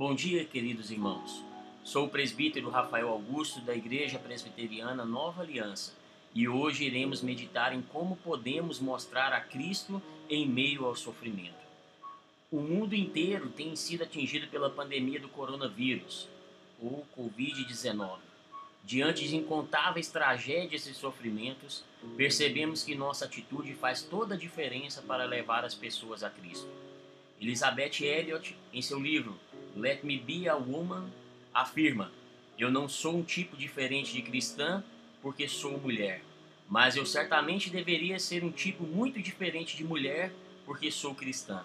Bom dia, queridos irmãos. Sou o presbítero Rafael Augusto da Igreja Presbiteriana Nova Aliança e hoje iremos meditar em como podemos mostrar a Cristo em meio ao sofrimento. O mundo inteiro tem sido atingido pela pandemia do coronavírus, ou Covid-19. Diante de incontáveis tragédias e sofrimentos, percebemos que nossa atitude faz toda a diferença para levar as pessoas a Cristo. Elizabeth Elliot, em seu livro Let Me Be a Woman, afirma: Eu não sou um tipo diferente de cristã porque sou mulher, mas eu certamente deveria ser um tipo muito diferente de mulher porque sou cristã.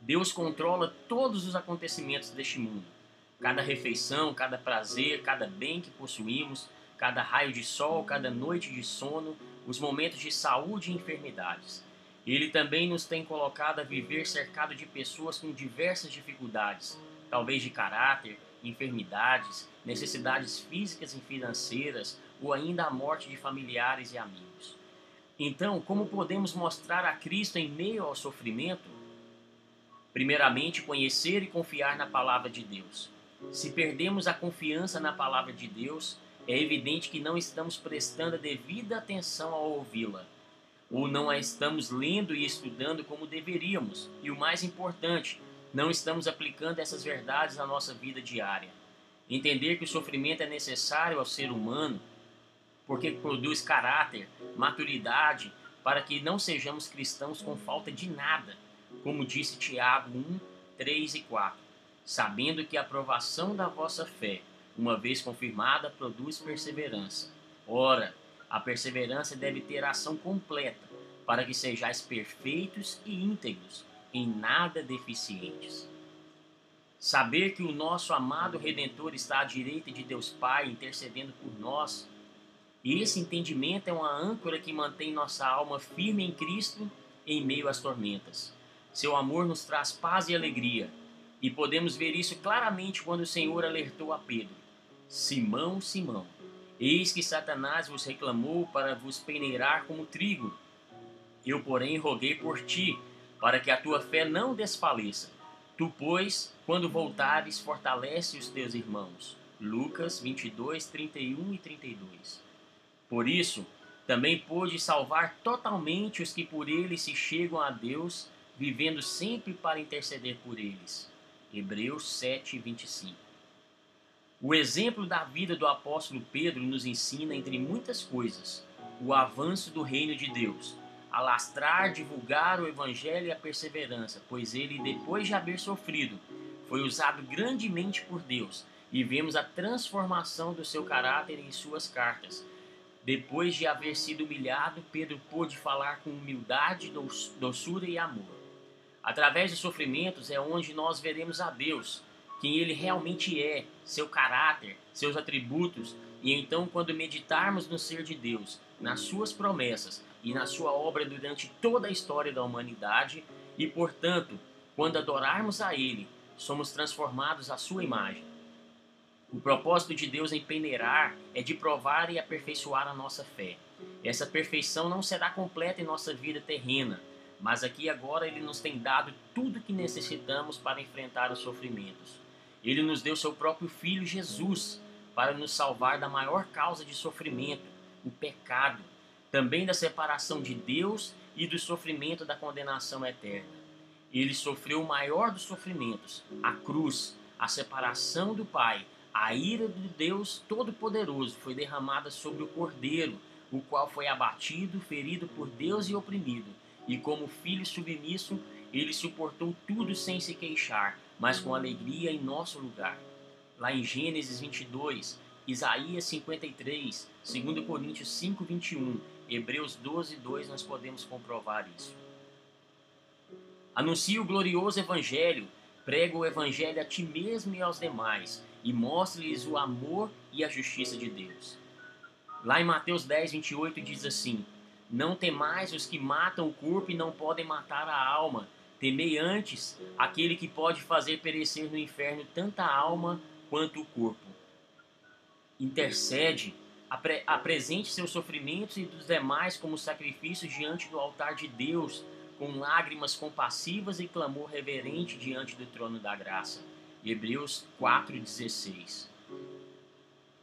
Deus controla todos os acontecimentos deste mundo cada refeição, cada prazer, cada bem que possuímos, cada raio de sol, cada noite de sono, os momentos de saúde e enfermidades. Ele também nos tem colocado a viver cercado de pessoas com diversas dificuldades, talvez de caráter, enfermidades, necessidades físicas e financeiras, ou ainda a morte de familiares e amigos. Então, como podemos mostrar a Cristo em meio ao sofrimento? Primeiramente, conhecer e confiar na palavra de Deus. Se perdemos a confiança na palavra de Deus, é evidente que não estamos prestando a devida atenção ao ouvi-la, ou não a estamos lendo e estudando como deveríamos, e o mais importante, não estamos aplicando essas verdades na nossa vida diária. Entender que o sofrimento é necessário ao ser humano, porque produz caráter, maturidade, para que não sejamos cristãos com falta de nada, como disse Tiago 1, 3 e 4 sabendo que a aprovação da vossa fé, uma vez confirmada, produz perseverança. Ora, a perseverança deve ter ação completa, para que sejais perfeitos e íntegros, em nada deficientes. Saber que o nosso amado Redentor está à direita de Deus Pai, intercedendo por nós, e esse entendimento é uma âncora que mantém nossa alma firme em Cristo em meio às tormentas. Seu amor nos traz paz e alegria, e podemos ver isso claramente quando o Senhor alertou a Pedro: Simão, Simão, eis que Satanás vos reclamou para vos peneirar como trigo. Eu, porém, roguei por ti, para que a tua fé não desfaleça. Tu, pois, quando voltares, fortalece os teus irmãos. Lucas 22, 31 e 32. Por isso, também pôde salvar totalmente os que por ele se chegam a Deus, vivendo sempre para interceder por eles. Hebreus 7, 25. O exemplo da vida do apóstolo Pedro nos ensina, entre muitas coisas, o avanço do reino de Deus, alastrar, divulgar o evangelho e a perseverança, pois ele, depois de haver sofrido, foi usado grandemente por Deus e vemos a transformação do seu caráter em suas cartas. Depois de haver sido humilhado, Pedro pôde falar com humildade, doçura e amor. Através dos sofrimentos é onde nós veremos a Deus, quem Ele realmente é, seu caráter, seus atributos, e então, quando meditarmos no ser de Deus, nas Suas promessas e na Sua obra durante toda a história da humanidade, e portanto, quando adorarmos a Ele, somos transformados à Sua imagem. O propósito de Deus em peneirar é de provar e aperfeiçoar a nossa fé. Essa perfeição não será completa em nossa vida terrena, mas aqui agora ele nos tem dado tudo que necessitamos para enfrentar os sofrimentos. Ele nos deu seu próprio filho Jesus para nos salvar da maior causa de sofrimento, o pecado, também da separação de Deus e do sofrimento da condenação eterna. Ele sofreu o maior dos sofrimentos, a cruz, a separação do Pai, a ira de Deus Todo-Poderoso foi derramada sobre o Cordeiro, o qual foi abatido, ferido por Deus e oprimido e como filho submisso, ele suportou tudo sem se queixar, mas com alegria em nosso lugar. Lá em Gênesis 22, Isaías 53, 2 Coríntios 5, 21, Hebreus 12, 2, nós podemos comprovar isso. Anuncie o glorioso Evangelho, prega o Evangelho a ti mesmo e aos demais, e mostre-lhes o amor e a justiça de Deus. Lá em Mateus 10, 28 diz assim: não temais os que matam o corpo e não podem matar a alma. Temei antes aquele que pode fazer perecer no inferno tanta alma quanto o corpo. Intercede, apre apresente seus sofrimentos e dos demais como sacrifícios diante do altar de Deus, com lágrimas compassivas e clamor reverente diante do trono da graça. Hebreus 4,16.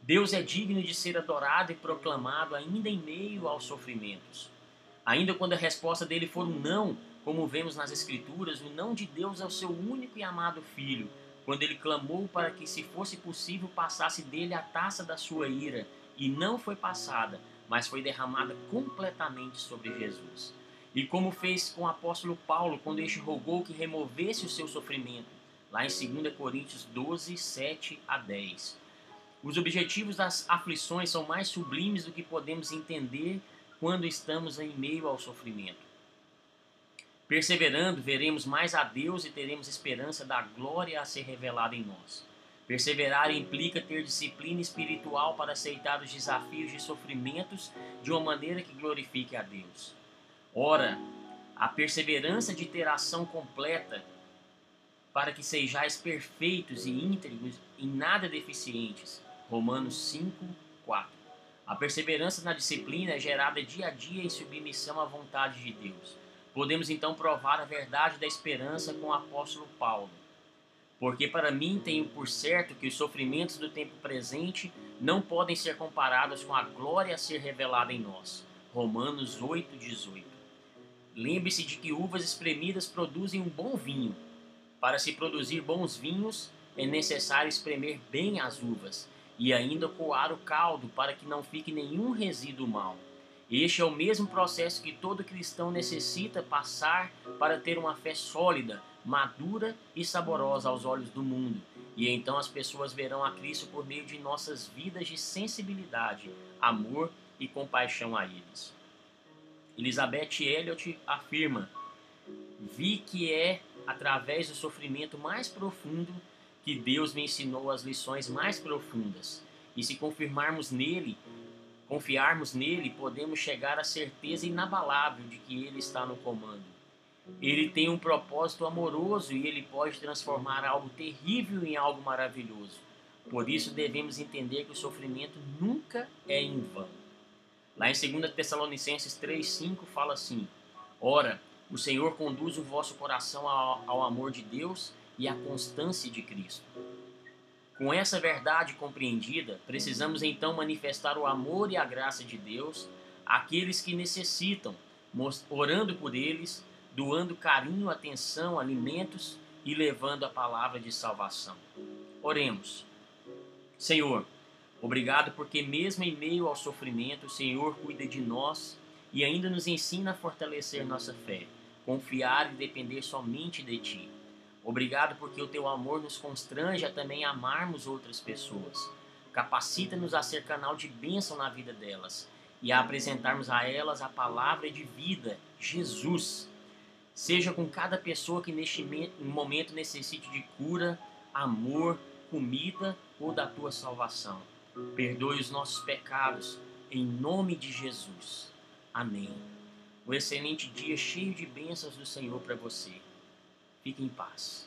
Deus é digno de ser adorado e proclamado ainda em meio aos sofrimentos. Ainda quando a resposta dele for um não, como vemos nas Escrituras, o não de Deus é o seu único e amado Filho, quando ele clamou para que, se fosse possível, passasse dele a taça da sua ira, e não foi passada, mas foi derramada completamente sobre Jesus. E como fez com o apóstolo Paulo, quando este rogou que removesse o seu sofrimento, lá em 2 Coríntios 12, 7 a 10. Os objetivos das aflições são mais sublimes do que podemos entender quando estamos em meio ao sofrimento. Perseverando, veremos mais a Deus e teremos esperança da glória a ser revelada em nós. Perseverar implica ter disciplina espiritual para aceitar os desafios e sofrimentos de uma maneira que glorifique a Deus. Ora, a perseverança de ter ação completa para que sejais perfeitos e íntegros e nada deficientes. Romanos 5, 4. A perseverança na disciplina é gerada dia a dia em submissão à vontade de Deus. Podemos então provar a verdade da esperança com o apóstolo Paulo. Porque para mim tenho por certo que os sofrimentos do tempo presente não podem ser comparados com a glória a ser revelada em nós. Romanos 8, 18. Lembre-se de que uvas espremidas produzem um bom vinho. Para se produzir bons vinhos, é necessário espremer bem as uvas e ainda coar o caldo para que não fique nenhum resíduo mau. Este é o mesmo processo que todo cristão necessita passar para ter uma fé sólida, madura e saborosa aos olhos do mundo. E então as pessoas verão a Cristo por meio de nossas vidas de sensibilidade, amor e compaixão a eles. Elizabeth Elliot afirma: Vi que é através do sofrimento mais profundo que Deus me ensinou as lições mais profundas. E se confirmarmos nele, confiarmos nele, podemos chegar à certeza inabalável de que ele está no comando. Ele tem um propósito amoroso e ele pode transformar algo terrível em algo maravilhoso. Por isso devemos entender que o sofrimento nunca é em vão. Lá em 2 Tessalonicenses 3,5 fala assim: Ora, o Senhor conduz o vosso coração ao, ao amor de Deus e à constância de Cristo. Com essa verdade compreendida, precisamos então manifestar o amor e a graça de Deus àqueles que necessitam, orando por eles, doando carinho, atenção, alimentos e levando a palavra de salvação. Oremos. Senhor, obrigado porque, mesmo em meio ao sofrimento, o Senhor cuida de nós e ainda nos ensina a fortalecer nossa fé, confiar e depender somente de Ti. Obrigado porque o teu amor nos constrange a também amarmos outras pessoas. Capacita-nos a ser canal de bênção na vida delas e a apresentarmos a elas a palavra de vida, Jesus. Seja com cada pessoa que neste momento necessite de cura, amor, comida ou da tua salvação. Perdoe os nossos pecados, em nome de Jesus. Amém. Um excelente dia cheio de bênçãos do Senhor para você. Fique em paz.